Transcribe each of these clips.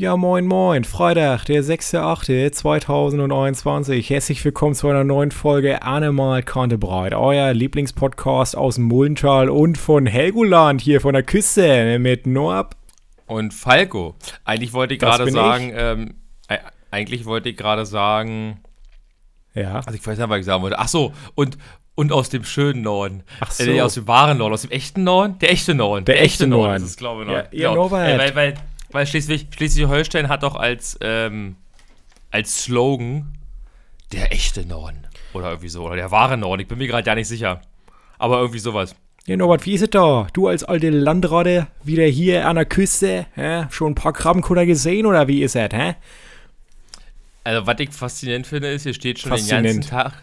Ja, moin, moin. Freitag, der 6.8.2021. Herzlich willkommen zu einer neuen Folge Animal Kantebreit, euer Lieblingspodcast aus dem Mullental und von Helgoland hier von der Küste mit Noab. Und Falco. Eigentlich wollte ich Das gerade sagen, ähm, äh, eigentlich wollte ich gerade sagen, Ja. also ich weiß nicht, was ich sagen wollte. Ach so, und, und aus dem schönen Norden. Ach Äh, so. aus dem wahren Norden, aus dem echten Norden? Der echte Norden. Der echte Norden. ist es, glaube ich, Ja, noch. ihr Genau. Norbert. Äh, weil, weil, weil Schleswig, Schleswig-Holstein hat doch als, ähm, als Slogan der echte Norden. Oder irgendwie so. Oder der wahre Norden. Ich bin mir gerade gar nicht sicher. Aber irgendwie sowas. Ja, Norbert, wie ist es da? Du als alte Landratte wieder hier an der Küste? Hä? Schon ein paar Krabbenkutter gesehen oder wie ist es, hä? Also, was ich faszinierend finde, ist, hier steht schon den Faszinierend. ganzen Tag.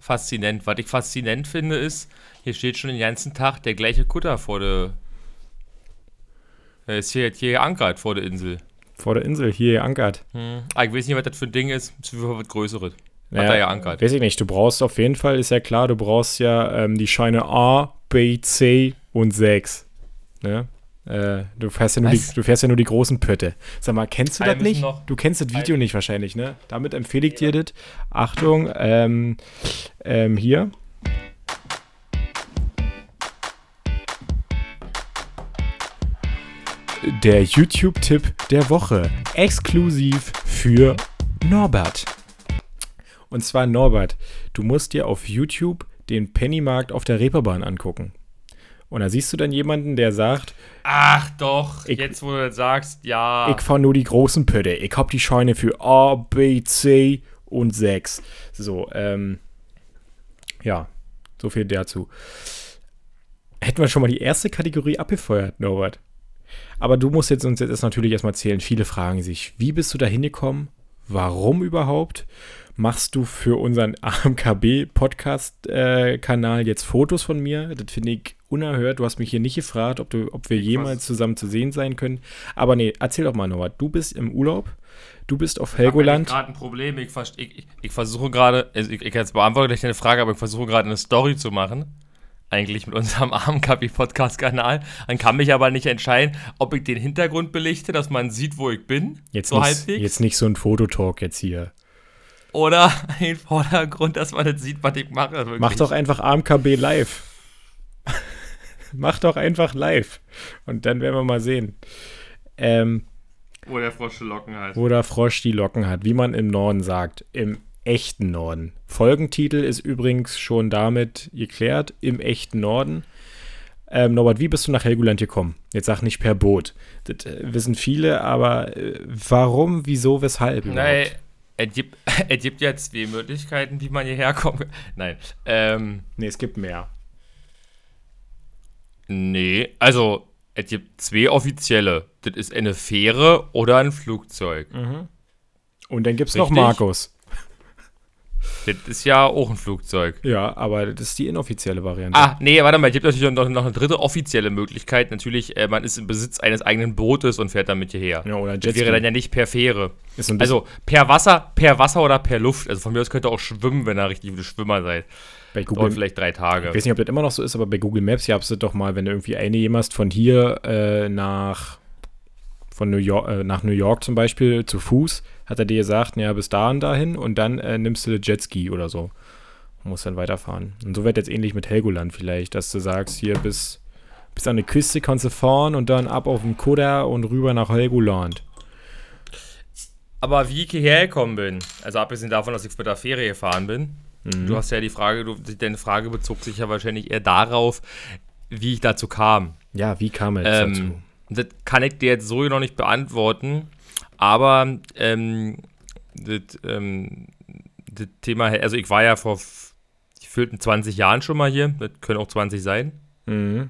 Faszinierend. Was ich faszinierend finde, ist, hier steht schon den ganzen Tag der gleiche Kutter vor der. Er ist hier, hier geankert vor der Insel. Vor der Insel, hier geankert. Hm. Ah, ich weiß nicht, was das für ein Ding ist. Es ist was Größeres. Hat Ja, er geankert. Weiß ich nicht, du brauchst auf jeden Fall, ist ja klar, du brauchst ja ähm, die Scheine A, B, C und 6. Ne? Äh, du, fährst ja nur die, du fährst ja nur die großen Pötte. Sag mal, kennst du das nicht? Du kennst das Video nicht wahrscheinlich, ne? Damit empfehle ich dir das. Achtung, ähm, ähm, hier. Der YouTube-Tipp der Woche. Exklusiv für Norbert. Und zwar Norbert, du musst dir auf YouTube den Pennymarkt auf der Reeperbahn angucken. Und da siehst du dann jemanden, der sagt, Ach doch, Ich- jetzt wo du das sagst, ja. ich fahre nur die großen Pötte. Ich hab die Scheine für A, B, C und 6. So, ähm, ja, so viel dazu. Hätten wir schon mal die erste Kategorie abgefeuert, Norbert. Aber du musst jetzt uns jetzt natürlich erstmal erzählen. Viele fragen sich, wie bist du da hingekommen? Warum überhaupt? Machst du für unseren AMKB-Podcast-Kanal jetzt Fotos von mir? Das finde ich unerhört. Du hast mich hier nicht gefragt, ob, du, ob wir jemals zusammen zu sehen sein können. Aber nee, erzähl doch mal, Norbert. Du bist im Urlaub. Du bist auf Ich habe Helgoland. gerade ein Problem. Ich, ich, ich, ich versuche gerade, also ich, ich jetzt beantworte gleich deine Frage, aber ich versuche gerade eine Story zu machen. Eigentlich mit unserem AMKB-Podcast-Kanal. Dann kann mich aber nicht entscheiden, ob ich den Hintergrund belichte, dass man sieht, wo ich bin. Jetzt, so nicht, jetzt nicht so ein Fototalk jetzt hier. Oder im Vordergrund, dass man nicht sieht, was ich mache. Wirklich. Mach doch einfach AMKB live. Mach doch einfach live. Und dann werden wir mal sehen. Ähm, Wo der Frosch Locken hat. wo der Frosch die Locken hat, wie man im Norden sagt, im echten Norden. Folgentitel ist übrigens schon damit geklärt, im echten Norden. Ähm, Norbert, wie bist du nach Helgoland gekommen? Jetzt sag nicht per Boot. Das äh, wissen viele, aber äh, warum, wieso, weshalb? Nein, es gibt, es gibt ja zwei Möglichkeiten, wie man hierher kommt. Nein, ähm, Nee, es gibt mehr. nee, also es gibt zwei offizielle. Das ist eine Fähre oder ein Flugzeug. Und dann gibt es noch. Markus. Das ist ja auch ein Flugzeug. Ja, aber das ist die inoffizielle Variante. Ah, nee, warte mal, es gibt natürlich noch, noch eine dritte offizielle Möglichkeit. Natürlich, äh, man ist im Besitz eines eigenen Bootes und fährt damit hierher. Ja, oder Das Jetski. wäre dann ja nicht per Fähre. Also per Wasser, per Wasser oder per Luft. Also von mir aus könnt ihr auch schwimmen, wenn ihr richtig gute Schwimmer seid. bei Dauert Google, vielleicht drei Tage. ich weiß nicht, ob das immer noch so ist, aber bei Google Maps gab es das doch mal, wenn du irgendwie einjemast von hier äh, nach von New York, äh, nach New York zum Beispiel zu Fuß, hat er dir gesagt, ja, bis da und dahin und dann äh, nimmst du Jetski oder so. Und musst dann weiterfahren. Und so wird jetzt ähnlich mit Helgoland vielleicht, dass du sagst, hier bis, bis an die Küste kannst du fahren und dann ab auf den Kutter und rüber nach Helgoland. Aber wie ich hierher gekommen bin, also abgesehen davon, dass ich mit der Fähre gefahren bin, Mhm. du hast ja die Frage, du, deine Frage bezog sich ja wahrscheinlich eher darauf, wie ich dazu kam. Ja, wie kam er jetzt dazu? Das kann ich dir jetzt so noch nicht beantworten, aber ähm, das, ähm, das Thema, also ich war ja vor gefühlten 20 Jahren schon mal hier, das können auch 20 sein, Mhm.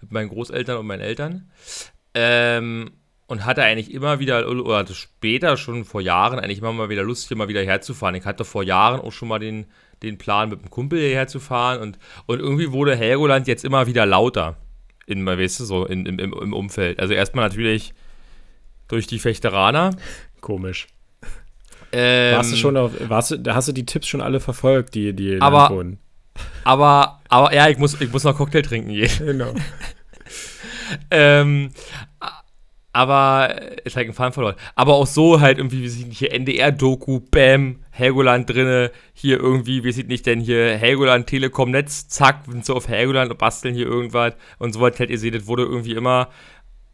mit meinen Großeltern und meinen Eltern. Ähm, und hatte eigentlich immer wieder, oder hatte später schon vor Jahren, eigentlich immer mal wieder Lust, hier mal wieder herzufahren. Ich hatte vor Jahren auch schon mal den, den Plan, mit einem Kumpel hierher zu fahren und, und irgendwie wurde Helgoland jetzt immer wieder lauter. In, weißt du, so in, im, im, Umfeld. Also erstmal natürlich durch die Fechteraner. Komisch. Ähm, Warst du schon auf, warst du, hast du die Tipps schon alle verfolgt, die, die Aber- wurden? Aber, aber ja, ich muss, ich muss noch Cocktail trinken je. Genau. ähm, Aber äh, ist halt ein Faden verloren. Aber auch so halt irgendwie, wie sieht nicht hier NDR-Doku, Bam, Helgoland drinne, hier irgendwie, wie sieht nicht denn hier Helgoland Telekom Netz, zack, sind so auf Helgoland und basteln hier irgendwas und so was halt, ihr seht, das wurde irgendwie immer,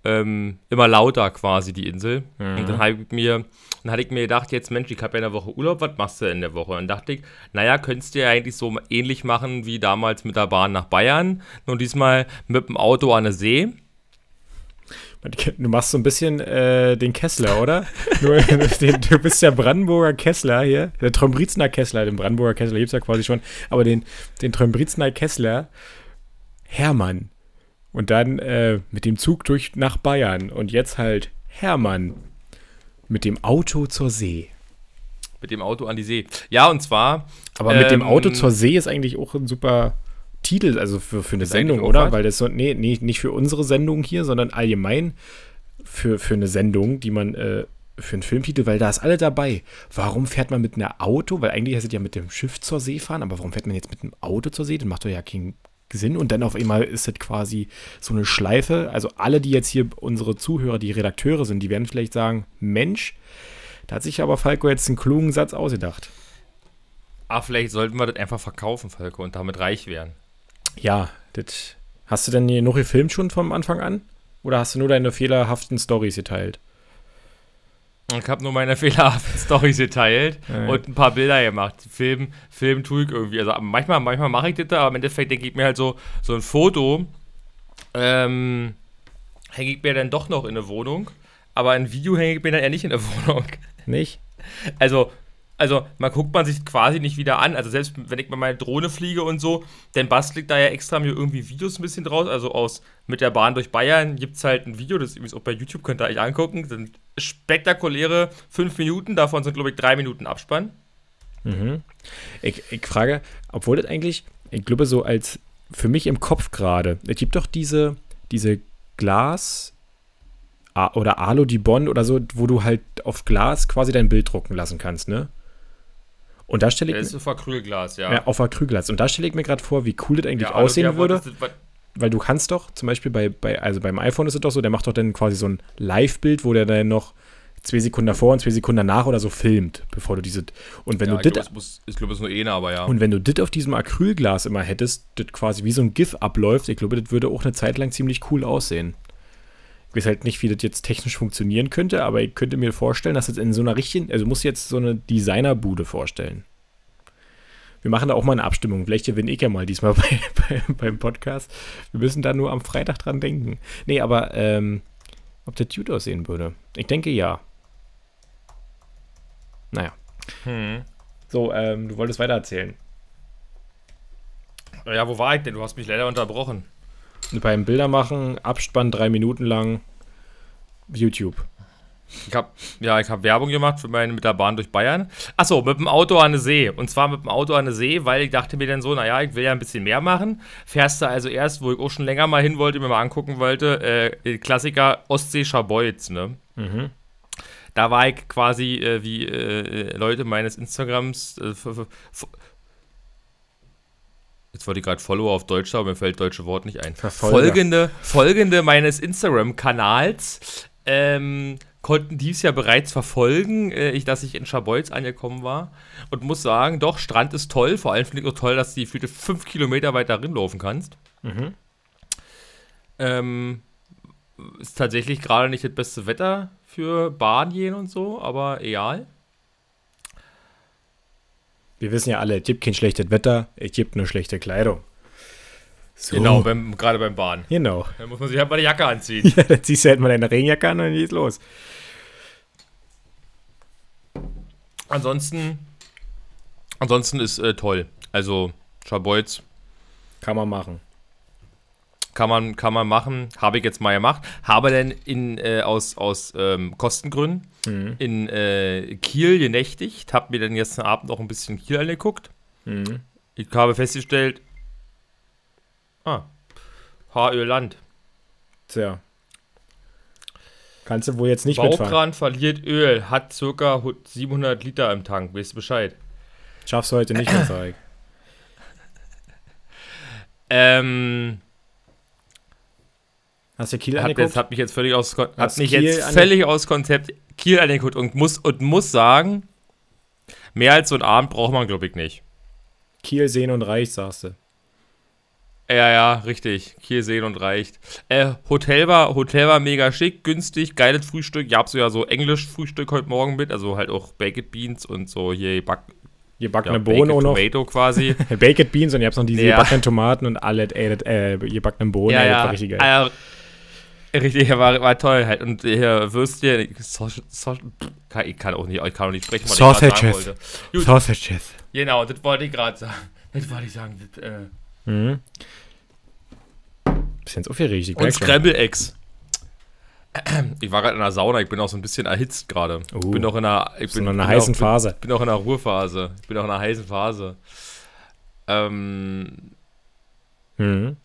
ähm, immer lauter quasi, die Insel. Mhm. Und dann habe ich mir, dann hatte ich mir gedacht, jetzt Mensch, ich habe ja eine Woche Urlaub, was machst du in der Woche? Und dann dachte ich, naja, könntest du ja eigentlich so ähnlich machen wie damals mit der Bahn nach Bayern, nur diesmal mit dem Auto an der See Du machst so ein bisschen äh, den Kessler, oder? Nur, den, du bist ja Brandenburger Kessler hier. Der Trombrizner Kessler, den Brandenburger Kessler gibt es ja quasi schon. Aber den, den Trombrizner Kessler, Hermann. Und dann äh, mit dem Zug durch nach Bayern. Und jetzt halt Hermann. Mit dem Auto zur See. Mit dem Auto an die See. Ja, und zwar. Aber mit dem Auto ähm, zur See ist eigentlich auch ein super Titel, also für, für eine Sendung, oder? Weil das so, nee, nee, nicht für unsere Sendung hier, sondern allgemein für, für eine Sendung, die man, äh, für einen Filmtitel, weil da ist alle dabei. Warum fährt man mit einem Auto? Weil eigentlich heißt es ja mit dem Schiff zur See fahren, aber warum fährt man jetzt mit einem Auto zur See? Das macht doch ja keinen Sinn. Und dann auf einmal ist das quasi so eine Schleife. Also alle, die jetzt hier unsere Zuhörer, die Redakteure sind, die werden vielleicht sagen, Mensch, da hat sich aber Falco jetzt einen klugen Satz ausgedacht. Ah, vielleicht sollten wir das einfach verkaufen, Falco, und damit reich werden. Ja, das. Hast du denn hier noch gefilmt schon vom Anfang an? Oder hast du nur deine fehlerhaften Stories geteilt? Ich habe nur meine fehlerhaften Stories geteilt ja. und ein paar Bilder gemacht. Film, Film tue ich irgendwie. Also manchmal, manchmal mache ich das, aber im Endeffekt denke ich mir halt so, so ein Foto ähm, hänge ich mir dann doch noch in der Wohnung. Aber ein Video hänge ich mir dann eher nicht in der Wohnung. Nicht? Also, also man guckt man sich quasi nicht wieder an. Also selbst wenn ich mal meine Drohne fliege und so, dann bastel ich da ja extra mir irgendwie Videos ein bisschen draus. Also aus mit der Bahn durch Bayern gibt es halt ein Video, das ist auch bei YouTube, könnt ihr euch angucken. Das sind spektakuläre fünf Minuten, davon sind, glaube ich, drei Minuten Abspann. Mhm. Ich, ich frage, obwohl das eigentlich, ich glaube, so als für mich im Kopf gerade, es gibt doch diese, diese Glas- oder Alu die Bond oder so, wo du halt auf Glas quasi dein Bild drucken lassen kannst, ne? Und da stelle ich. Das ist auf Acrylglas, ja. ja. Auf Acrylglas. Und da stelle ich mir gerade vor, wie cool das eigentlich ja, aussehen ja, würde. Weil du kannst doch, zum Beispiel bei, bei, also beim iPhone ist es doch so, der macht doch dann quasi so ein Live-Bild, wo der dann noch zwei Sekunden davor und zwei Sekunden danach oder so filmt, bevor du diese. Und wenn ja, du das. Ich glaube, es ist nur eine, aber ja. Und wenn du das auf diesem Acrylglas immer hättest, das quasi wie so ein GIF abläuft, ich glaube, das würde auch eine Zeit lang ziemlich cool aussehen. Ich weiß halt nicht, wie das jetzt technisch funktionieren könnte, aber ich könnte mir vorstellen, dass das in so einer richtigen, also muss jetzt so eine Designerbude vorstellen. Wir machen da auch mal eine Abstimmung. Vielleicht gewinne ich ja mal diesmal bei, bei, beim Podcast. Wir müssen da nur am Freitag dran denken. Nee, aber ähm, ob der Dude aussehen würde? Ich denke ja. Naja. Hm. So, ähm, du wolltest weiter erzählen. Ja, wo war ich denn? Du hast mich leider unterbrochen beim Bildermachen, Abspann drei Minuten lang, YouTube. Ich habe ja, ich habe Werbung gemacht für meine mit der Bahn durch Bayern. Achso, mit dem Auto an der See. Und zwar mit dem Auto an der See, weil ich dachte mir dann so, naja, ich will ja ein bisschen mehr machen. Fährst du also erst, wo ich auch schon länger mal hin wollte, mir mal angucken wollte, äh, Klassiker Ostsee Scharbeutz, ne? Mhm. Da war ich quasi äh, wie äh, Leute meines Instagrams äh, Jetzt wollte ich gerade Follower auf Deutsch sagen, mir fällt deutsche Wort nicht ein. Verfolger. Folgende, Folgende meines Instagram-Kanals ähm, konnten dies ja bereits verfolgen, äh, ich, dass ich in Schabolz angekommen war. Und muss sagen, doch, Strand ist toll. Vor allem finde ich auch toll, dass du die viele fünf Kilometer weit darin laufen kannst. Mhm. Ähm, ist tatsächlich gerade nicht das beste Wetter für Bahn gehen und so, aber egal wir wissen ja alle, es gibt kein schlechtes Wetter, es gibt nur schlechte Kleidung. So. Genau, beim, gerade beim Bahn. Genau. Da muss man sich halt mal eine Jacke anziehen. ja, dann ziehst du halt mal deine Regenjacke an und dann geht's los. Ansonsten, ansonsten ist äh, toll. Also, Schabolz. Kann man machen. Kann man, kann man machen. Habe ich jetzt mal gemacht. Habe denn in, äh, aus, aus ähm, Kostengründen mhm. in äh, Kiel genächtigt. Habe mir dann gestern Abend auch ein bisschen Kiel angeguckt. Mhm. Ich habe festgestellt, ah, Haarölland. Tja. Kannst du wohl jetzt nicht Baukran mitfahren. verliert Öl, hat circa 700 Liter im Tank. Weißt du Bescheid? Schaffst du heute nicht mehr, sag Ähm, Hast du Kiel hat, angeguckt? jetzt, hat mich jetzt völlig aus, hat Hast mich Kiel jetzt völlig aus Konzept Kiel angeguckt und muss, und muss sagen, mehr als so ein Abend braucht man, glaube ich, nicht. Kiel sehen und reich, sagst du. Ja, ja, richtig. Kiel sehen und reicht. Äh, Hotel war, Hotel war mega schick, günstig, geiles Frühstück. Ich hab so ja so Englisch Frühstück heute Morgen mit, also halt auch Baked Beans und so hier Back, Ihr ja, Bohnen noch. Tomato quasi. Baked Beans und ihr habt noch diese Ja. gebackenen Tomaten und alle äh, äh, gebackenen Bohnen. ja, ja. war richtig geil. Ja, richtig, war, war toll halt. Und hier Würstchen, Saus- Saus- kann, ich kann auch nicht, ich kann auch nicht sprechen, was ich Sausages. wollte. Gut. Sausages. Genau, das wollte ich gerade sagen. Das wollte ich sagen. Das, äh, Mhm. Bisschen so viel richtig. und Scramble Eggs. Ich war gerade in der Sauna, ich bin auch so ein bisschen erhitzt gerade. Ich Uh, bin noch in einer, ich So bin, in einer heißen auch, Phase. bin auch in einer Ruhephase. Ich bin auch in einer heißen Phase. Ähm, Mhm.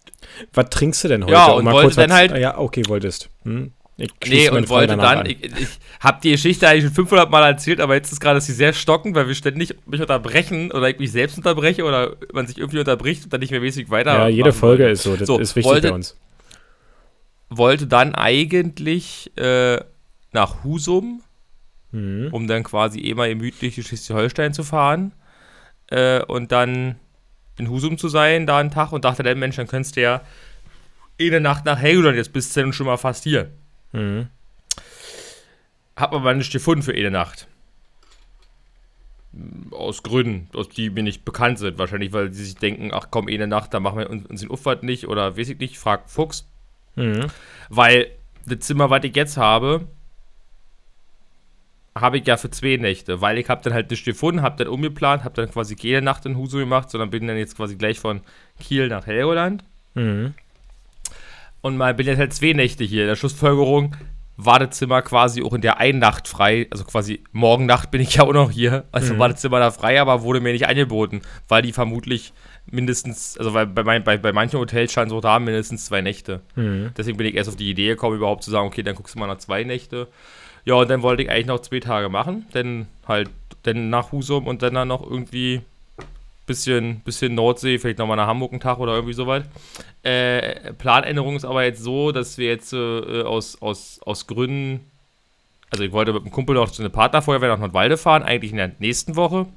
Was trinkst du denn heute? Ja, und mal wollte kurz dann halt- Ah, Ja, okay, wolltest. Hm? Ich nee, und wollte dann, an. ich, ich habe die Geschichte eigentlich schon 500 Mal erzählt, aber jetzt ist gerade sie sehr stockend, weil wir ständig mich unterbrechen oder ich mich selbst unterbreche oder man sich irgendwie unterbricht und dann nicht mehr mäßig weiter. Ja, jede Folge wollte. ist so. Das So, ist wichtig wollte- bei uns. Wollte dann eigentlich äh, nach Husum, Mhm. um dann quasi eh mal gemütlich durch Schleswig-Holstein zu fahren äh, und dann in Husum zu sein, da einen Tag und dachte, der Mensch, dann könntest du ja eh eine Nacht nach Helgoland, jetzt bist du dann schon mal fast hier. Mhm. Hab aber nicht gefunden für eine Nacht. Aus Gründen, aus die mir nicht bekannt sind. Wahrscheinlich, weil sie sich denken, ach komm, eine Nacht, dann machen wir uns, uns den Uffert nicht oder weiß ich nicht, frag Fuchs. Mhm. Weil das Zimmer, was ich jetzt habe, habe ich ja für zwei Nächte, weil ich habe dann halt nicht gefunden, habe dann umgeplant, habe dann quasi keine Nacht in Husum gemacht, sondern bin dann jetzt quasi gleich von Kiel nach Helgoland. Mhm. Und mal bin jetzt halt zwei Nächte hier. In der Schlussfolgerung war das Zimmer quasi auch in der einen Nacht frei. Also quasi morgen Nacht bin ich ja auch noch hier. Also Mhm. war das Zimmer da frei, aber wurde mir nicht angeboten, weil die vermutlich mindestens, also bei, mein, bei, bei manchen Hotels scheinen so da mindestens zwei Nächte. Mhm. Deswegen bin ich erst auf die Idee gekommen, überhaupt zu sagen, okay, dann guckst du mal nach zwei Nächte. Ja, und dann wollte ich eigentlich noch zwei Tage machen. Dann halt, dann nach Husum und dann, dann noch irgendwie bisschen, bisschen Nordsee, vielleicht nochmal nach Hamburg einen Tag oder irgendwie soweit. Äh, Planänderung ist aber jetzt so, dass wir jetzt äh, aus, aus, aus Gründen, also ich wollte mit einem Kumpel noch zu einer Partnerfeuerwehr nach Nordwalde fahren, eigentlich in der nächsten Woche.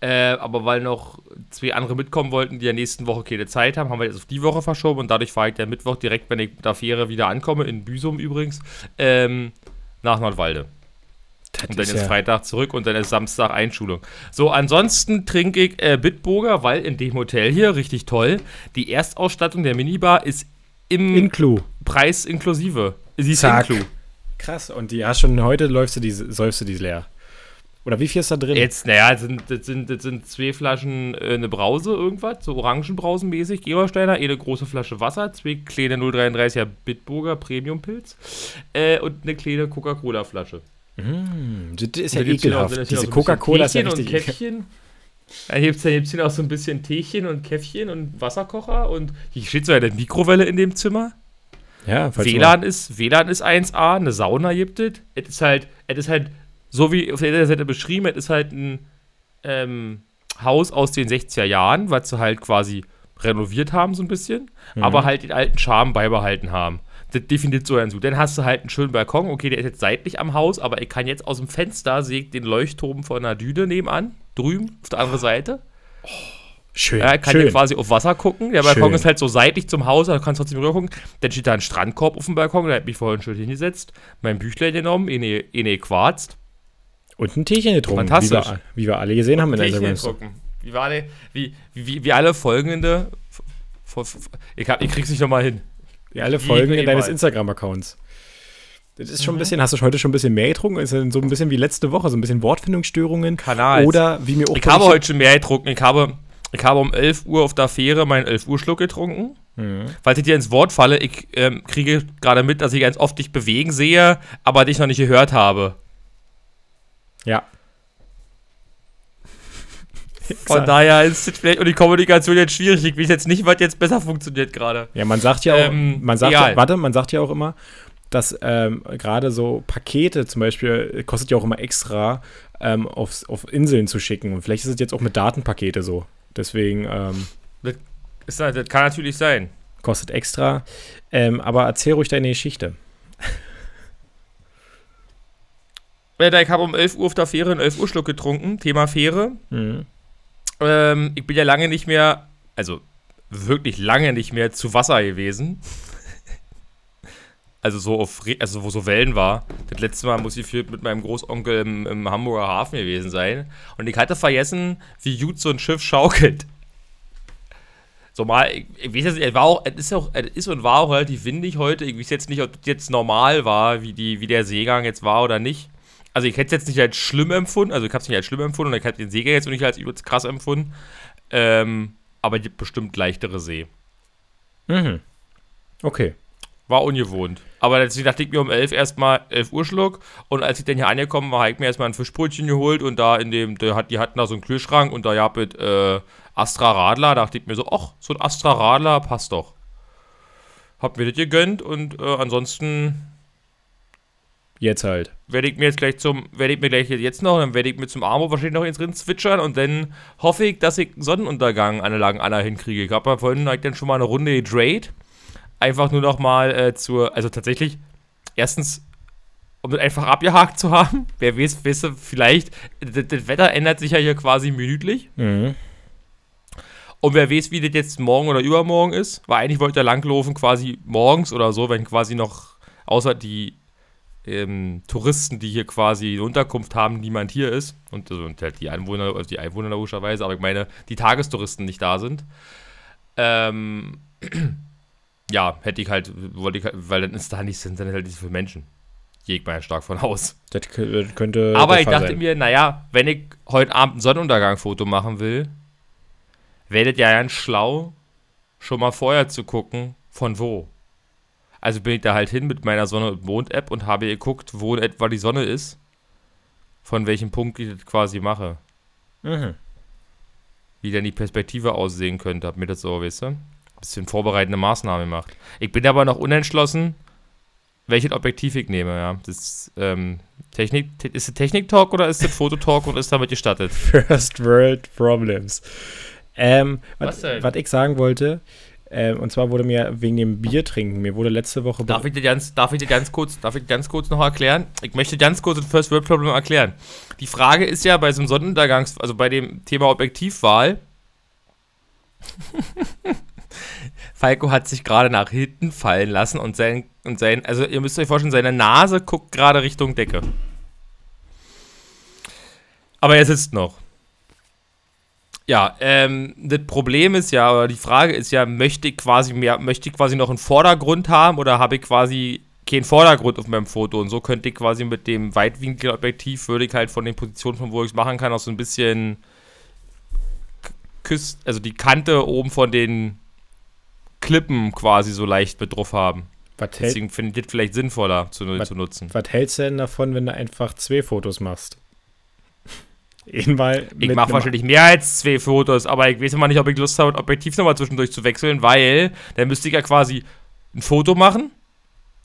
Äh, aber weil noch zwei andere mitkommen wollten, die in der nächsten Woche keine Zeit haben, haben wir jetzt auf die Woche verschoben und dadurch fahre ich der Mittwoch direkt, wenn ich mit der Fähre wieder ankomme, in Büsum übrigens, ähm, nach Nordwalde. Das Und dann ist ist ja- Freitag zurück und dann ist Samstag Einschulung. So, ansonsten trinke ich äh, Bitburger, weil in dem Hotel hier, richtig toll, die Erstausstattung der Minibar ist im Inclu. Preis inklusive. Sie ist Zack. inklu. Krass. Und die hast schon heute läufst du die, säufst du die leer. Oder wie viel ist da drin? Jetzt, naja, das sind, das, sind, das sind zwei Flaschen äh, eine Brause, irgendwas, so Orangenbrausenmäßig, Gebersteiner, eine große Flasche Wasser, zwei kleine 0,33er Bitburger Premium-Pilz äh, und eine kleine Coca-Cola-Flasche. Mm, das ist ja noch- ekelhaft. hier Diese noch so Coca-Cola ist ja richtig und. Käffchen. Dann gibt es dann gibt's hier noch so ein bisschen Teechen und Käffchen und Wasserkocher und hier steht so eine Mikrowelle in dem Zimmer. Ja, WLAN ist, WLAN ist 1A, eine Sauna gibt es. Es ist halt, es ist halt, so wie auf der Seite beschrieben, es ist halt ein ähm, Haus aus den 60er Jahren, was sie halt quasi renoviert haben, so ein bisschen, Mhm. aber halt den alten Charme beibehalten haben. Das definiert so so. Dann hast du halt einen schönen Balkon, okay, der ist jetzt seitlich am Haus, aber ich kann jetzt aus dem Fenster sehe ich den Leuchtturm von einer Düne nebenan, drüben auf der anderen Seite. Schön. Ja, kann schön. quasi auf Wasser gucken. Der Balkon Schön. ist halt so seitlich zum Haus, da kannst du trotzdem rüber gucken. Dann steht da ein Strandkorb auf dem Balkon, da hat mich vorhin schön hingesetzt, mein Büchlein genommen, eine, eine quarzt. Und ein Teechen getrunken, wie Fantastisch. wir, wie wir alle gesehen haben in der Teechen Instagram. Wie, war alle, wie, wie, wie alle folgende. Ich, hab, ich krieg's nicht nochmal hin. Alle Wie Folgen immer. deines Instagram-Accounts. Das ist schon Mhm. ein bisschen, hast du heute schon ein bisschen mehr getrunken? Ist so ein bisschen wie letzte Woche, so ein bisschen Wortfindungsstörungen. Kanal. Oder wie mir auch Ich habe heute schon mehr getrunken. Ich habe, ich habe um 11 Uhr auf der Fähre meinen 11 Uhr Schluck getrunken. Mhm. Falls ich dir ins Wort falle, ich ähm, kriege gerade mit, dass ich ganz oft dich bewegen sehe, aber dich noch nicht gehört habe. Ja. Von daher ist es vielleicht und die Kommunikation jetzt schwierig. Ich weiß jetzt nicht, was jetzt besser funktioniert gerade. Ja, man sagt ja auch, Ähm, man sagt ja, warte, man sagt ja auch immer, dass ähm, gerade so Pakete zum Beispiel äh, kostet ja auch immer extra ähm, aufs, auf Inseln zu schicken. Und vielleicht ist es jetzt auch mit Datenpakete so. Deswegen ähm, Ist, das das kann natürlich sein. kostet extra. Ähm, aber erzähl ruhig deine Geschichte. Ich habe um 11 Uhr auf der Fähre einen 11 Uhr Schluck getrunken. Thema Fähre. Mhm. Ähm, ich bin ja lange nicht mehr, also wirklich lange nicht mehr zu Wasser gewesen. also so auf, also wo so Wellen war. Das letzte Mal muss ich mit meinem Großonkel im, im, Hamburger Hafen gewesen sein. Und ich hatte vergessen, wie gut so ein Schiff schaukelt. So mal, ich, ich weiß jetzt, es war auch, es ist auch, es ist und war auch relativ windig heute. Ich weiß jetzt nicht, ob das jetzt normal war, wie, die, wie der Seegang jetzt war oder nicht also ich hätte es jetzt nicht als schlimm empfunden, also ich habe es nicht als schlimm empfunden und ich habe den Seegang jetzt nicht als übelst krass empfunden. Ähm, aber bestimmt leichtere See. Mhm. Okay. War ungewohnt. Aber deswegen dachte ich mir um 11 erstmal 11 Uhr Schluck und als ich dann hier angekommen war, habe ich mir erstmal ein Fischbrötchen geholt und da in dem, die hatten da so einen Kühlschrank und da gab es äh, Astra Radler, da dachte ich mir so, ach, so ein Astra Radler passt doch. Hab mir das gegönnt und äh, ansonsten Jetzt halt. Werde ich mir jetzt gleich zum, werde ich mir gleich jetzt noch, dann werde ich mir zum Armo wahrscheinlich noch ins Rind zwitschern und dann hoffe ich, dass ich Sonnenuntergang Anlagen Anna hinkriege. Ich habe ja vorhin halt dann schon mal eine Runde gedreht. Einfach nur noch mal äh, zur, also tatsächlich, erstens, um das einfach abgehakt zu haben. Wer weiß, weiß vielleicht, das, das, Wetter ändert sich ja hier quasi minütlich. Mhm. Und wer weiß, wie das jetzt morgen oder übermorgen ist, weil eigentlich wollte er langlaufen quasi morgens oder so, wenn quasi noch, außer die ähm, Touristen, die hier quasi eine Unterkunft haben, niemand hier ist. Und, also, und halt die Einwohner, also die Einwohner logischerweise, aber ich meine, die Tagestouristen nicht da sind. Ähm, ja, hätte ich halt, wollte ich halt, weil dann ist da nicht, sind dann halt nicht so viele Menschen. Gehe ich mal stark von aus. Das könnte. Aber ich dachte sein. mir, naja, wenn ich heute Abend ein Sonnenuntergang-Foto machen will, werdet ja ganz schlau, schon mal vorher zu gucken, von wo. Also bin ich da halt hin mit meiner Sonne- und Mond-App und habe geguckt, wo etwa die Sonne ist. Von welchem Punkt ich das quasi mache. Mhm. Wie dann die Perspektive aussehen könnte. Hab mir das so, weißt du? Ein bisschen vorbereitende Maßnahme gemacht. Ich bin aber noch unentschlossen, welches Objektiv ich nehme, ja. Das ähm, Technik, ist es Technik-Talk oder ist es Fototalk und ist damit gestattet? First World Problems. Ähm, was, was ich sagen wollte, äh, und zwar wurde mir wegen dem Bier trinken, mir wurde letzte Woche. Darf ich dir ganz, darf ich dir ganz kurz, darf ich ganz kurz noch erklären? Ich möchte ganz kurz das First World Problem erklären. Die Frage ist ja bei so einem Sonnenuntergangs, also bei dem Thema Objektivwahl. Falco hat sich gerade nach hinten fallen lassen und sein, und sein, also ihr müsst euch vorstellen, seine Nase guckt gerade Richtung Decke. Aber er sitzt noch. Ja, ähm, das Problem ist ja, oder die Frage ist ja, möchte ich quasi mehr, möchte ich quasi noch einen Vordergrund haben oder habe ich quasi keinen Vordergrund auf meinem Foto? Und so könnte ich quasi mit dem Weitwinkelobjektiv, würde ich halt von den Positionen, von wo ich es machen kann, auch so ein bisschen küsst, also die Kante oben von den Klippen quasi so leicht mit drauf haben. Was Deswegen finde ich das vielleicht sinnvoller zu, was, zu nutzen. Was hältst du denn davon, wenn du einfach zwei Fotos machst? Mal ich mache wahrscheinlich mehr als zwei Fotos, aber ich weiß immer nicht, ob ich Lust habe, ein Objektiv nochmal zwischendurch zu wechseln, weil dann müsste ich ja quasi ein Foto machen,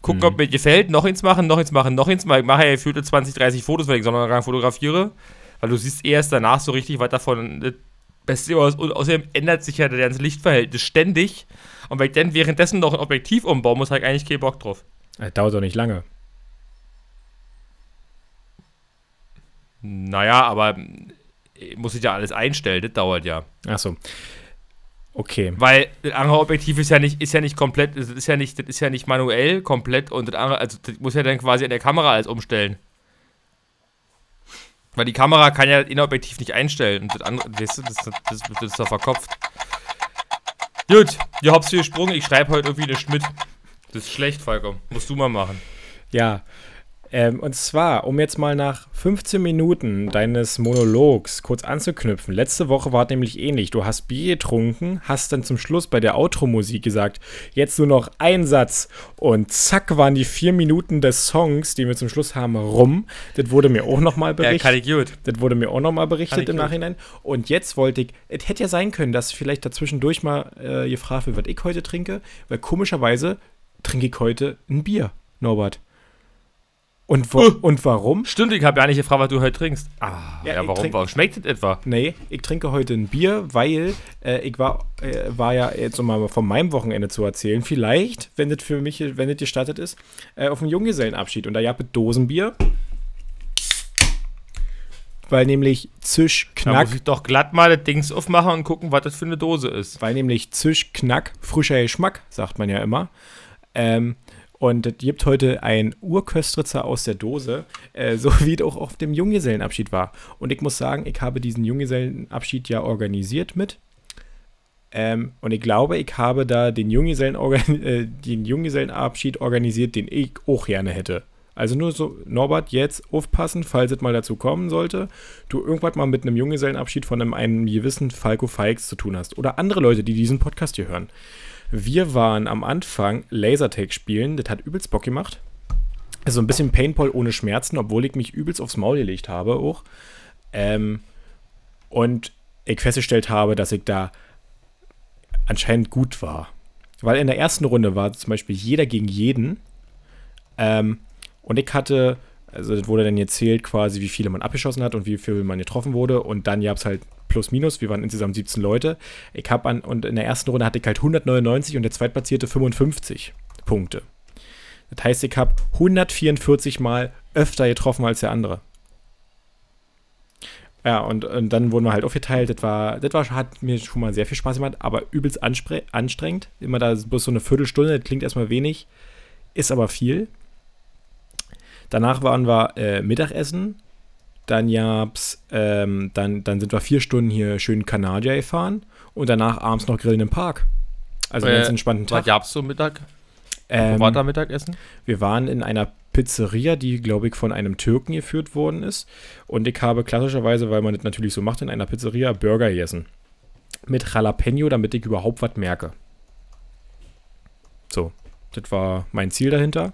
gucken, mhm. ob mir gefällt, noch eins machen, noch eins machen, noch eins machen. Ich mache ja gefühlte 20, 30 Fotos, wenn ich Sonnenuntergang fotografiere, weil du siehst erst danach so richtig was davon. Das Beste aus. Und außerdem ändert sich ja das ganze Lichtverhältnis ständig. Und wenn ich dann währenddessen noch ein Objektiv umbauen muss, habe ich eigentlich keinen Bock drauf. Das dauert doch nicht lange. Naja, aber äh, muss ich ja alles einstellen, das dauert ja. Ach so. Okay. Weil das andere Objektiv ist ja nicht, ist ja nicht komplett, das ist ja nicht, das ist ja nicht manuell komplett und das andere, also das muss ja dann quasi an der Kamera alles umstellen. Weil die Kamera kann ja das Innenobjektiv nicht einstellen und das andere, weißt du, das, das, das, das ist doch verkopft. Gut, ihr habt gesprungen, ich schreibe heute irgendwie eine Schmidt. Das ist schlecht, Falco. Musst du mal machen. Ja, ähm, und zwar, um jetzt mal nach 15 Minuten deines Monologs kurz anzuknüpfen. Letzte Woche war es nämlich ähnlich. Du hast Bier getrunken, hast dann zum Schluss bei der Outro-Musik gesagt, jetzt nur noch ein Satz. Und zack waren die vier Minuten des Songs, die wir zum Schluss haben, rum. Das wurde mir auch nochmal berichtet. Ja, kann ich gut. Das wurde mir auch nochmal berichtet im Nachhinein. Und jetzt wollte ich, es hätte ja sein können, dass vielleicht dazwischendurch mal äh, gefragt wird, was ich heute trinke. Weil komischerweise trinke ich heute ein Bier, Norbert. Und, wo, und warum? Stimmt, ich habe ja nicht gefragt, was du heute trinkst. Ah, Ja, warum, warum schmeckt das etwa? Nee, ich trinke heute ein Bier, weil äh, ich war, äh, war ja jetzt um mal von meinem Wochenende zu erzählen, vielleicht, wenn das für mich, wenn das gestattet ist, äh, auf dem Junggesellenabschied. Und da gab es Dosenbier. Weil nämlich Zisch, Da Knack, muss ich doch glatt mal das Dings aufmachen und gucken, was das für eine Dose ist. weil nämlich Zisch, Knack, frischer Geschmack, sagt man ja immer. Ähm, und es gibt heute ein Urköstritzer aus der Dose, äh, so wie es auch auf dem Junggesellenabschied war. Und ich muss sagen, ich habe diesen Junggesellenabschied ja organisiert mit. Ähm, und ich glaube, ich habe da den, Junggesellen äh, den Junggesellenabschied organisiert, den ich auch gerne hätte. Also nur so, Norbert, jetzt aufpassen, falls es mal dazu kommen sollte, du irgendwas mal mit einem Junggesellenabschied von einem, einem gewissen Falco Fikes zu tun hast. Oder andere Leute, die diesen Podcast hier hören. Wir waren am Anfang Lasertag spielen, das hat übelst Bock gemacht. Also ein bisschen Paintball ohne Schmerzen, obwohl ich mich übelst aufs Maul gelegt habe auch. Ähm, und ich festgestellt habe, dass ich da anscheinend gut war. Weil in der ersten Runde war zum Beispiel jeder gegen jeden. Ähm, und ich hatte, also das wurde dann gezählt quasi, wie viele man abgeschossen hat und wie viel man getroffen wurde. Und dann gab es halt plus minus. Wir waren insgesamt 17 Leute. Ich habe an, und in der ersten Runde hatte ich halt 199 und der zweitplatzierte 55 Punkte. Das heißt, ich habe 144 Mal öfter getroffen als der andere. Ja, und, und dann wurden wir halt aufgeteilt. Das war, das war, hat mir schon mal sehr viel Spaß gemacht, aber übelst anstrengend. Immer da bloß so eine Viertelstunde, das klingt erstmal wenig, ist aber viel. Danach waren wir äh, Mittagessen. Dann gab's, ähm, dann, dann sind wir vier Stunden hier schön Kanadier gefahren und danach abends noch grillen im Park. Also einen Äh, ganz entspannten Was Tag. gab's so Mittag? Ähm, Wo war da Mittagessen? wir waren in einer Pizzeria, die, glaube ich, von einem Türken geführt worden ist. Und ich habe klassischerweise, weil man das natürlich so macht, in einer Pizzeria Burger gegessen. Mit Jalapeno, damit ich überhaupt was merke. So, das war mein Ziel dahinter.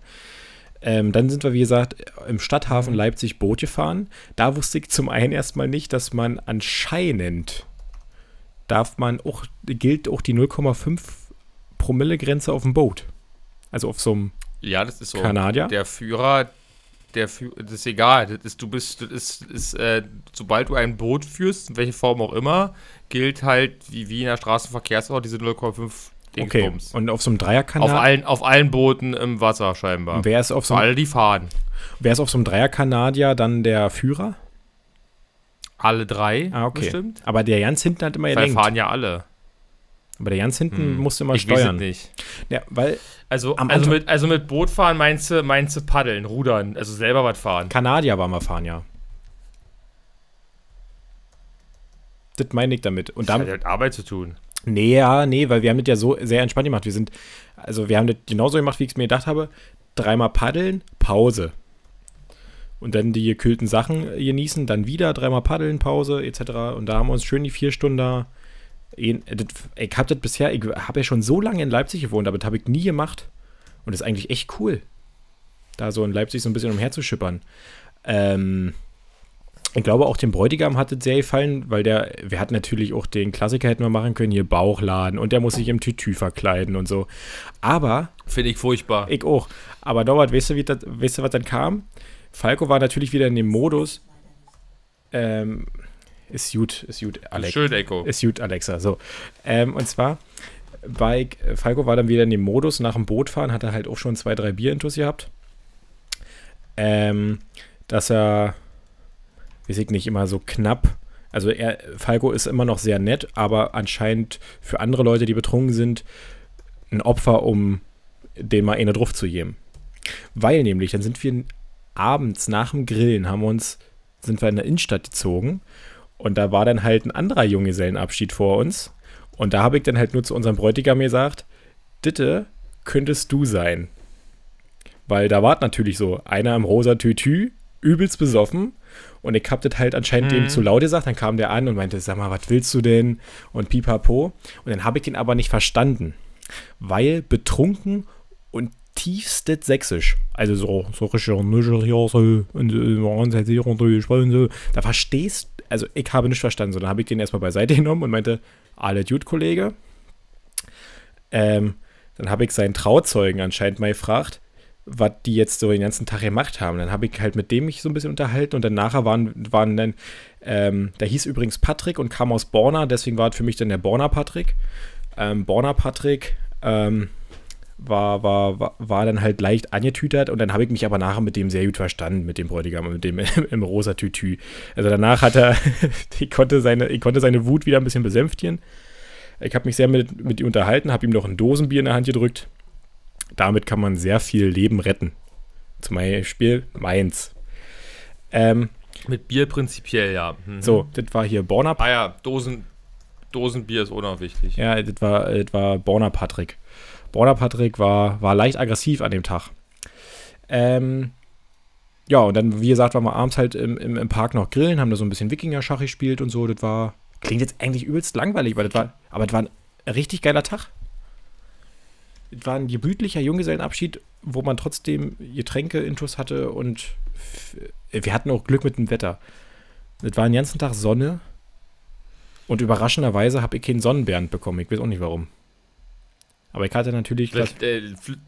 Ähm, dann sind wir, wie gesagt, im Stadthafen Leipzig Boot gefahren. Da wusste ich zum einen erstmal nicht, dass man anscheinend darf man auch, gilt auch die 0,5 Promille-Grenze auf dem Boot. Also auf so einem Ja, das ist so. Kanadier. Der Führer, der Führer, das ist egal. Das ist, du bist, das ist, ist äh, sobald du ein Boot führst, in welcher Form auch immer, gilt halt wie, wie in der Straßenverkehrsordnung diese 0,5 Okay, Dingsbums. und auf so einem Auf Dreierkanal, allen, auf allen Booten im Wasser scheinbar. wer ist auf so einem, alle, die fahren. wer ist auf so einem Dreierkanadier dann der Führer? Alle drei, Ah, okay. bestimmt. Aber der ganz hinten hat immer gelenkt. fahren ja alle. Aber der ganz hinten Hm. musste immer ich weiß es steuern. nicht. Ja, weil Also, also, mit, also mit Boot fahren meinst du, meinst du paddeln, rudern, also selber was fahren. Kanadier war mal fahren, ja. Das meine ich damit. Und Das hat damit, ja mit Arbeit zu tun. Nee, ja, nee, weil wir haben das ja so sehr entspannt gemacht. Wir sind, also wir haben das genauso gemacht, wie ich es mir gedacht habe. Dreimal paddeln, Pause. Und dann die gekühlten Sachen genießen, dann wieder dreimal paddeln, Pause, etc. Und da haben wir uns schön die vier Stunden da. das- Ich habe das bisher, ich habe ja schon so lange in Leipzig gewohnt, aber das habe ich nie gemacht. Und das ist eigentlich echt cool, da so in Leipzig so ein bisschen umherzuschippern. Ähm, ich glaube, auch dem Bräutigam hat es sehr gefallen, weil der, wir hatten natürlich auch den Klassiker hätten wir machen können, hier Bauchladen und der muss sich im Tütü verkleiden und so. Aber Finde ich furchtbar. ich auch. Aber Norbert, weißt du, wie das, weißt du, was dann kam? Falco war natürlich wieder in dem Modus. Ähm, ist gut, ist gut, Alex. Schön, Echo. Ist gut, Alexa. So. Ähm, und zwar, bei Falco war dann wieder in dem Modus, nach dem Bootfahren hat er halt auch schon zwei, drei Bierintus gehabt. Ähm, dass er, weiß ich nicht, immer so knapp. Also er, Falco ist immer noch sehr nett, aber anscheinend für andere Leute, die betrunken sind, ein Opfer, um den mal eine drauf zu geben. Weil nämlich, dann sind wir abends nach dem Grillen, haben uns, sind wir in der Innenstadt gezogen und da war dann halt ein anderer Junggesellenabschied vor uns. Und da habe ich dann halt nur zu unserem Bräutigam gesagt, Ditte, könntest du sein. Weil da war natürlich so, einer im rosa Tütü, übelst besoffen. Und ich hab das halt anscheinend dem Mhm. zu laut gesagt. Dann kam der an und meinte, sag mal, was willst du denn? Und pipapo. Und dann habe ich ihn aber nicht verstanden. Weil betrunken und tiefstes Sächsisch, also so, so richtig Nigeriose und so, und so, da verstehst, also ich habe nicht verstanden. So, dann habe ich den erstmal beiseite genommen und meinte, alle Dude, Kollege. Ähm, dann habe ich seinen Trauzeugen anscheinend mal gefragt, was die jetzt so den ganzen Tag gemacht haben. Dann habe ich halt mit dem mich so ein bisschen unterhalten und dann nachher waren, waren dann, ähm, der hieß übrigens Patrick und kam aus Borna, deswegen war es für mich dann der Borna Patrick. Ähm, Borna Patrick ähm, war, war, war, war dann halt leicht angetütert und dann habe ich mich aber nachher mit dem sehr gut verstanden, mit dem Bräutigam, mit dem im rosa Tütü. Also danach hat er, ich konnte seine, ich konnte seine Wut wieder ein bisschen besänftigen. Ich habe mich sehr mit, mit ihm unterhalten, habe ihm noch ein Dosenbier in der Hand gedrückt damit kann man sehr viel Leben retten. Zum Beispiel meins. Ähm, Mit Bier prinzipiell, ja. Mhm. So, das war hier Borna. Ah ja, Dosen, Dosenbier ist auch noch wichtig. Ja, das war, das war Borna Patrick. Borna Patrick war, war leicht aggressiv an dem Tag. Ähm, ja, und dann, wie gesagt, waren wir abends halt im, im, im Park noch grillen, haben da so ein bisschen Wikinger-Schach gespielt und so. Das war, klingt jetzt eigentlich übelst langweilig, weil das war, aber das war ein richtig geiler Tag war ein gemütlicher Junggesellenabschied, wo man trotzdem Getränke-Intus hatte und wir hatten auch Glück mit dem Wetter. Es war den ganzen Tag Sonne und überraschenderweise habe ich keinen Sonnenbrand bekommen. Ich weiß auch nicht warum. Aber ich hatte natürlich. Vielleicht, äh,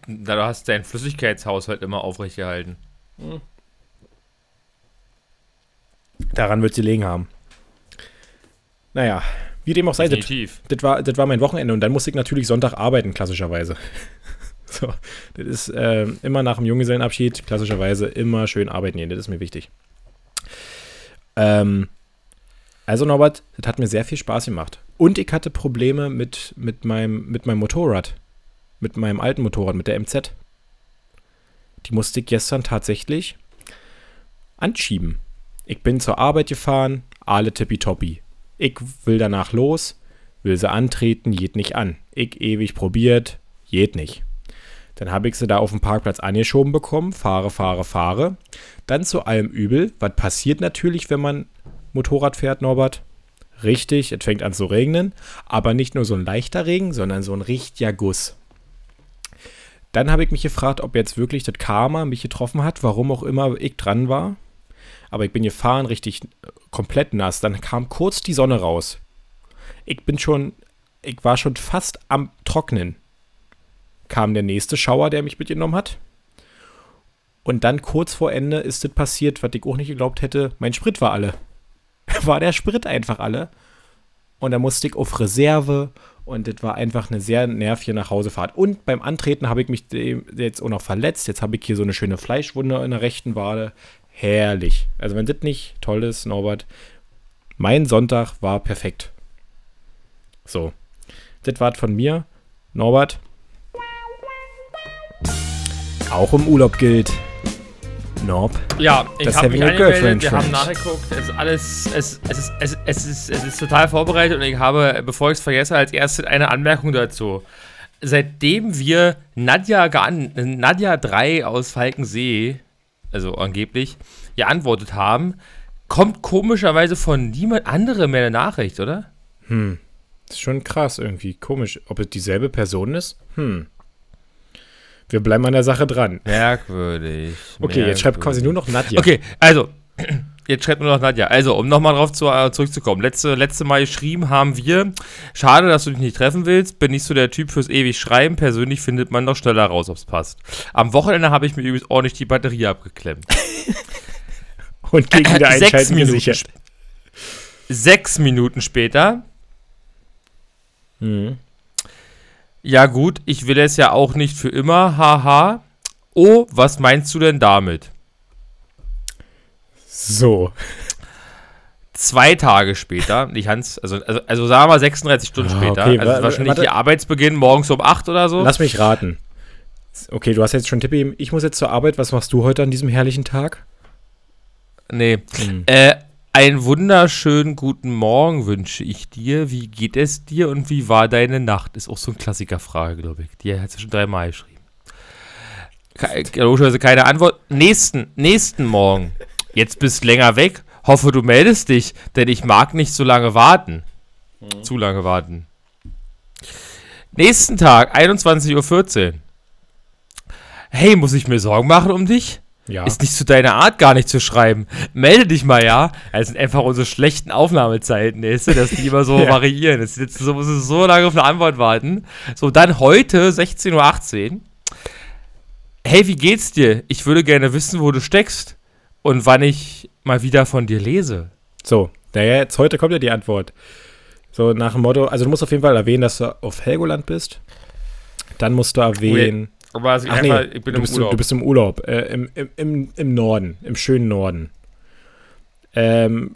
du hast deinen Flüssigkeitshaushalt immer aufrechtgehalten. Hm. Daran wird sie liegen haben. Naja, wie dem auch sei, das, das, war, das war mein Wochenende und dann musste ich natürlich Sonntag arbeiten, klassischerweise. so, das ist äh, immer nach dem Junggesellenabschied, klassischerweise immer schön arbeiten gehen, das ist mir wichtig. Ähm, also Norbert, das hat mir sehr viel Spaß gemacht. Und ich hatte Probleme mit, mit, meinem, mit meinem Motorrad. Mit meinem alten Motorrad, mit der MZ. Die musste ich gestern tatsächlich anschieben. Ich bin zur Arbeit gefahren, alle tippitoppi. Ich will danach los, will sie antreten, geht nicht an. Ich ewig probiert, geht nicht. Dann habe ich sie da auf dem Parkplatz angeschoben bekommen, fahre, fahre, fahre. Dann zu allem Übel. Was passiert natürlich, wenn man Motorrad fährt, Norbert? Richtig, es fängt an zu regnen, aber nicht nur so ein leichter Regen, sondern so ein richtiger Guss. Dann habe ich mich gefragt, ob jetzt wirklich das Karma mich getroffen hat, warum auch immer ich dran war aber ich bin gefahren, richtig komplett nass. Dann kam kurz die Sonne raus. Ich bin schon, ich war schon fast am Trocknen. Kam der nächste Schauer, der mich mitgenommen hat. Und dann kurz vor Ende ist es passiert, was ich auch nicht geglaubt hätte. Mein Sprit war alle. war der Sprit einfach alle. Und da musste ich auf Reserve und das war einfach eine sehr nervige Nachhausefahrt. Und beim Antreten habe ich mich jetzt auch noch verletzt. Jetzt habe ich hier so eine schöne Fleischwunde in der rechten Wade herrlich. Also wenn das nicht toll ist, Norbert, mein Sonntag war perfekt. So, das war von mir. Norbert, auch im Urlaub gilt. Norb. Ja, ich habe mich angemeldet, wir haben nachgeguckt, es ist alles, es, es, ist, es, es, ist, es ist total vorbereitet und ich habe, bevor ich es vergesse, als erstes eine Anmerkung dazu. Seitdem wir Nadja, Nadja 3 aus Falkensee also angeblich, geantwortet haben, kommt komischerweise von niemand anderem mehr eine Nachricht, oder? Hm. Das ist schon krass irgendwie. Komisch. Ob es dieselbe Person ist? Hm. Wir bleiben an der Sache dran. Merkwürdig. Okay, merkwürdig. jetzt schreibt quasi nur noch Nadja. Okay, also, Jetzt schreibt nur noch Nadja. Also, um nochmal drauf zu, äh, zurückzukommen. Letzte, letzte Mal geschrieben haben wir, schade, dass du dich nicht treffen willst, bin nicht so der Typ fürs ewig Schreiben. Persönlich findet man noch schneller raus, ob es passt. Am Wochenende habe ich mir übrigens ordentlich die Batterie abgeklemmt. Und gegen wieder einschalten gesichert. Sechs Minuten später. Mhm. Ja gut, ich will es ja auch nicht für immer, haha. Oh, was meinst du denn damit? So. Zwei Tage später, nicht Hans, also, also, also sagen wir mal 36 Stunden ah, später, okay, also wahrscheinlich warte, Arbeitsbeginn morgens um 8 oder so. Lass mich raten. Okay, du hast jetzt schon Tipp gegeben. Ich muss jetzt zur Arbeit. Was machst du heute an diesem herrlichen Tag? Nee. Hm. Äh, einen wunderschönen guten Morgen wünsche ich dir. Wie geht es dir und wie war deine Nacht? Ist auch so eine Klassikerfrage, glaube ich. Die hat sie schon dreimal geschrieben. Logischerweise keine Antwort. Nächsten, nächsten Morgen. Jetzt bist länger weg. Hoffe, du meldest dich, denn ich mag nicht so lange warten. Mhm. Zu lange warten. Nächsten Tag, 21.14 Uhr. Hey, muss ich mir Sorgen machen um dich? Ja. Ist nicht zu deiner Art, gar nicht zu schreiben. Melde dich mal, ja. Das sind einfach unsere schlechten Aufnahmezeiten, weißt du, dass die immer so ja. variieren. Jetzt so, muss ich so lange auf eine Antwort warten. So, dann heute, 16.18 Uhr. hey, wie geht's dir? Ich würde gerne wissen, wo du steckst und wann ich mal wieder von dir lese. So, naja, jetzt heute kommt ja die Antwort. So nach dem Motto, also du musst auf jeden Fall erwähnen, dass du auf Helgoland bist. Dann musst du erwähnen. Aber also Ach einfach, nee, ich bin du, im bist, Urlaub. du bist im Urlaub. Äh, im, im, im, Im Norden, im schönen Norden. Ähm,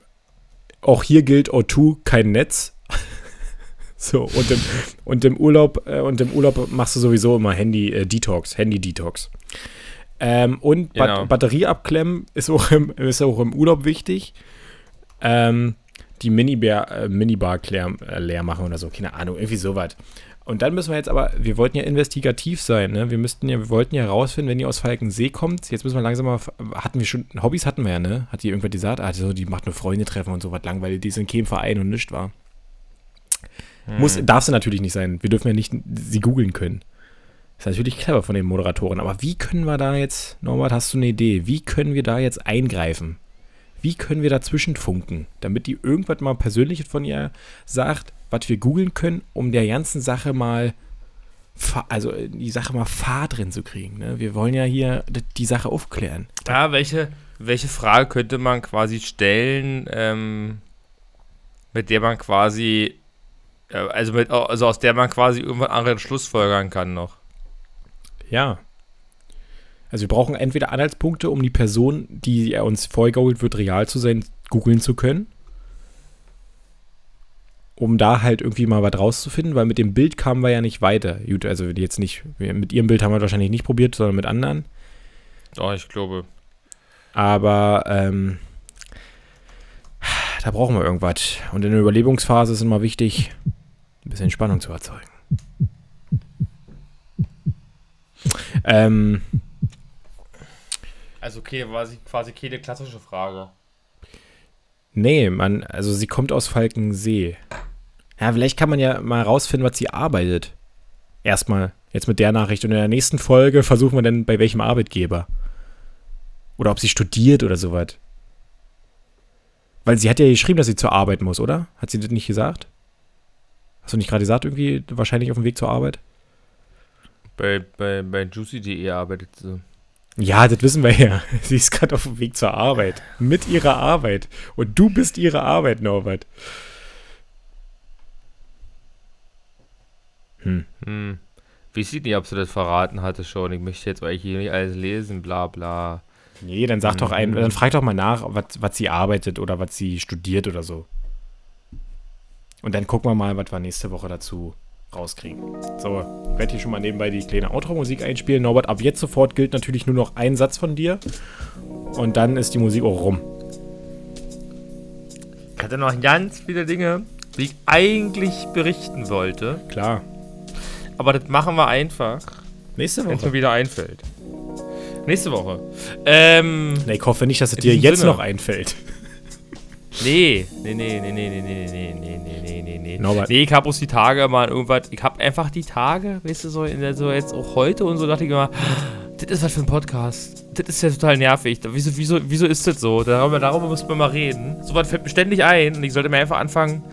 auch hier gilt O2 kein Netz. so, und im, und im Urlaub, äh, und im Urlaub machst du sowieso immer Handy-Detox, Handy-Detox. Ähm, und Bat Genau. Batterie abklemmen ist auch im, ist auch im Urlaub wichtig. Ähm, die Minibar, äh, Minibar leer, äh, leer machen oder so, keine Ahnung, irgendwie sowas. Und dann müssen wir jetzt aber, wir wollten ja investigativ sein, ne? Wir müssten ja, wir wollten ja rausfinden, wenn die aus Falkensee kommt. Jetzt müssen wir langsam mal, hatten wir schon, Hobbys hatten wir ja, ne? Hat die irgendwas gesagt? Ah, so, die macht nur Freunde treffen und so was langweilig, die ist in keinem Verein und nichts war. Muss, darf sie natürlich nicht sein. Wir dürfen ja nicht sie googeln können. Ist natürlich clever von den Moderatoren. Aber wie können wir da jetzt, Norbert, hast du eine Idee? Wie können wir da jetzt eingreifen? Wie können wir dazwischen funken, damit die irgendwas mal Persönliches von ihr sagt, was wir googeln können, um der ganzen Sache mal, also äh, die Sache mal Fahrt drin zu kriegen. Ne? Wir wollen ja hier die Sache aufklären. Ja, welche, welche Frage könnte man quasi stellen, ähm, mit der man quasi, äh, also, mit, also aus der man quasi irgendwann anderen Schlussfolgern kann noch? Ja. Also wir brauchen entweder Anhaltspunkte, um die Person, die er uns vorgegaukelt wird, real zu sein, googeln zu können. Um da halt irgendwie mal was rauszufinden, weil mit dem Bild kamen wir ja nicht weiter. Gut, also jetzt nicht, mit ihrem Bild haben wir wahrscheinlich nicht probiert, sondern mit anderen. Oh, ich glaube. Aber ähm, da brauchen wir irgendwas. Und in der Überlebensphase ist immer wichtig, ein bisschen Spannung zu erzeugen. Ähm, Also okay, war sie quasi keine klassische Frage. Nee, man, also sie kommt aus Falkensee. Ja, vielleicht kann man ja mal rausfinden, was sie arbeitet. Erstmal, jetzt mit der Nachricht. Und in der nächsten Folge versuchen wir dann, bei welchem Arbeitgeber. Oder ob sie studiert oder sowas. Weil sie hat ja geschrieben, dass sie zur Arbeit muss, oder? Hat sie das nicht gesagt? Hast du nicht gerade gesagt, irgendwie wahrscheinlich auf dem Weg zur Arbeit? Bei, bei, bei Juicy.de arbeitet sie. Ja, das wissen wir ja. Sie ist gerade auf dem Weg zur Arbeit. Mit ihrer Arbeit. Und du bist ihre Arbeit, Norbert. Hm. Hm. Wie sieht nicht, ob sie das verraten hatte schon? Ich möchte jetzt eigentlich hier nicht alles lesen, bla bla. Nee, dann sag doch ein, Mhm. dann frag doch mal nach, was, was sie arbeitet oder was sie studiert oder so. Und dann gucken wir mal, was wir nächste Woche dazu rauskriegen. So, ich werde hier schon mal nebenbei die kleine Outro-Musik einspielen. Norbert, ab jetzt sofort gilt natürlich nur noch ein Satz von dir. Und dann ist die Musik auch rum. Ich hatte noch ganz viele Dinge, die ich eigentlich berichten wollte. Klar. Aber das machen wir einfach, Nächste wenn es Woche. mir wieder einfällt. Nächste Woche. Ähm, Nee, ich hoffe nicht, dass es dir jetzt Sinne. noch einfällt. Nee, nee, nee, nee, nee, nee, nee, nee, nee, nee, nee, nee, nee. Norbert. Nee, ich hab bloß die Tage mal irgendwas, ich hab einfach die Tage, weißt du, so, in der, so jetzt auch heute und so, dachte ich immer, das ist was für ein Podcast. Das ist ja total nervig. Wieso, wieso, wieso ist das so? Darüber, darüber müssen wir mal reden. So was fällt mir ständig ein und ich sollte mir einfach anfangen,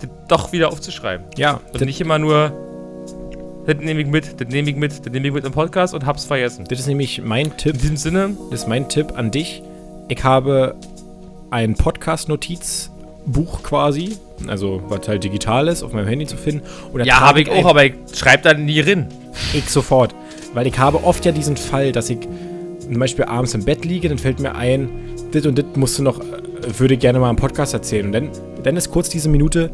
das doch wieder aufzuschreiben. Ja, Und nicht immer nur, das nehme ich mit, das nehme ich mit, das nehme ich mit im Podcast und hab's vergessen. das ist nämlich mein Tipp. In diesem Sinne, Das ist mein Tipp an dich. Ich habe ein Podcast-Notizbuch quasi, also was halt digital ist, auf meinem Handy zu finden. Ja, habe ich auch, aber ich schreibe da nie drin. Ich sofort. Weil ich habe oft ja diesen Fall, dass ich zum Beispiel abends im Bett liege, dann fällt mir ein, das und das musst du noch, äh, würde ich gerne mal im Podcast erzählen. Und dann, dann ist kurz diese Minute,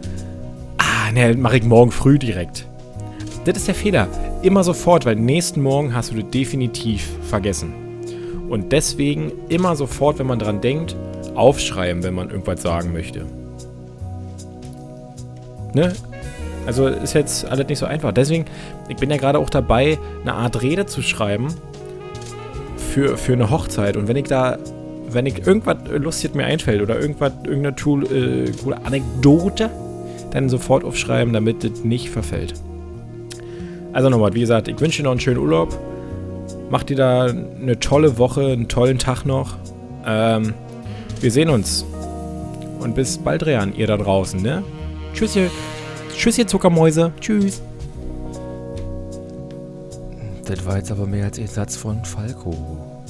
ah, ne, mache ich morgen früh direkt. Das ist der Fehler. Immer sofort, weil nächsten Morgen hast du das definitiv vergessen. Und deswegen immer sofort, wenn man dran denkt, aufschreiben, wenn man irgendwas sagen möchte. Ne? Also ist jetzt alles nicht so einfach. Deswegen, ich bin ja gerade auch dabei, eine Art Rede zu schreiben für, für eine Hochzeit. Und wenn ich da, wenn ich irgendwas Lustiges mir einfällt oder irgendwas, irgendeine Tool, äh, coole Anekdote, dann sofort aufschreiben, damit das nicht verfällt. Also nochmal, wie gesagt, ich wünsche dir noch einen schönen Urlaub. Mach dir da eine tolle Woche, einen tollen Tag noch. Ähm, wir sehen uns. Und bis bald, Rehan, ihr da draußen, ne? Tschüss, ihr, tschüss, ihr Zuckermäuse. Tschüss. Das war jetzt aber mehr als ein Satz von Falco.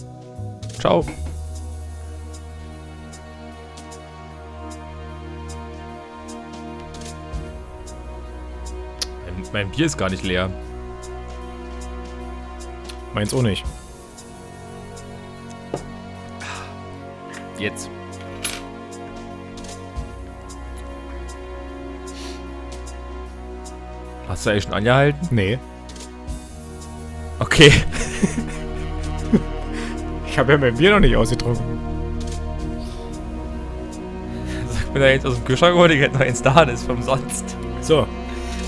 Ciao. Mein, mein Bier ist gar nicht leer. Meins auch nicht. Jetzt. Hast du eigentlich schon angehalten? Nee. Okay. Ich habe ja mein Bier noch nicht ausgetrunken. Sag mir da jetzt aus dem Kühlschrank geholt, ich hätte noch eins da, das ist für umsonst. So,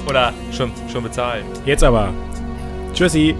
Oder schon, schon bezahlen. jetzt aber. Tschüssi.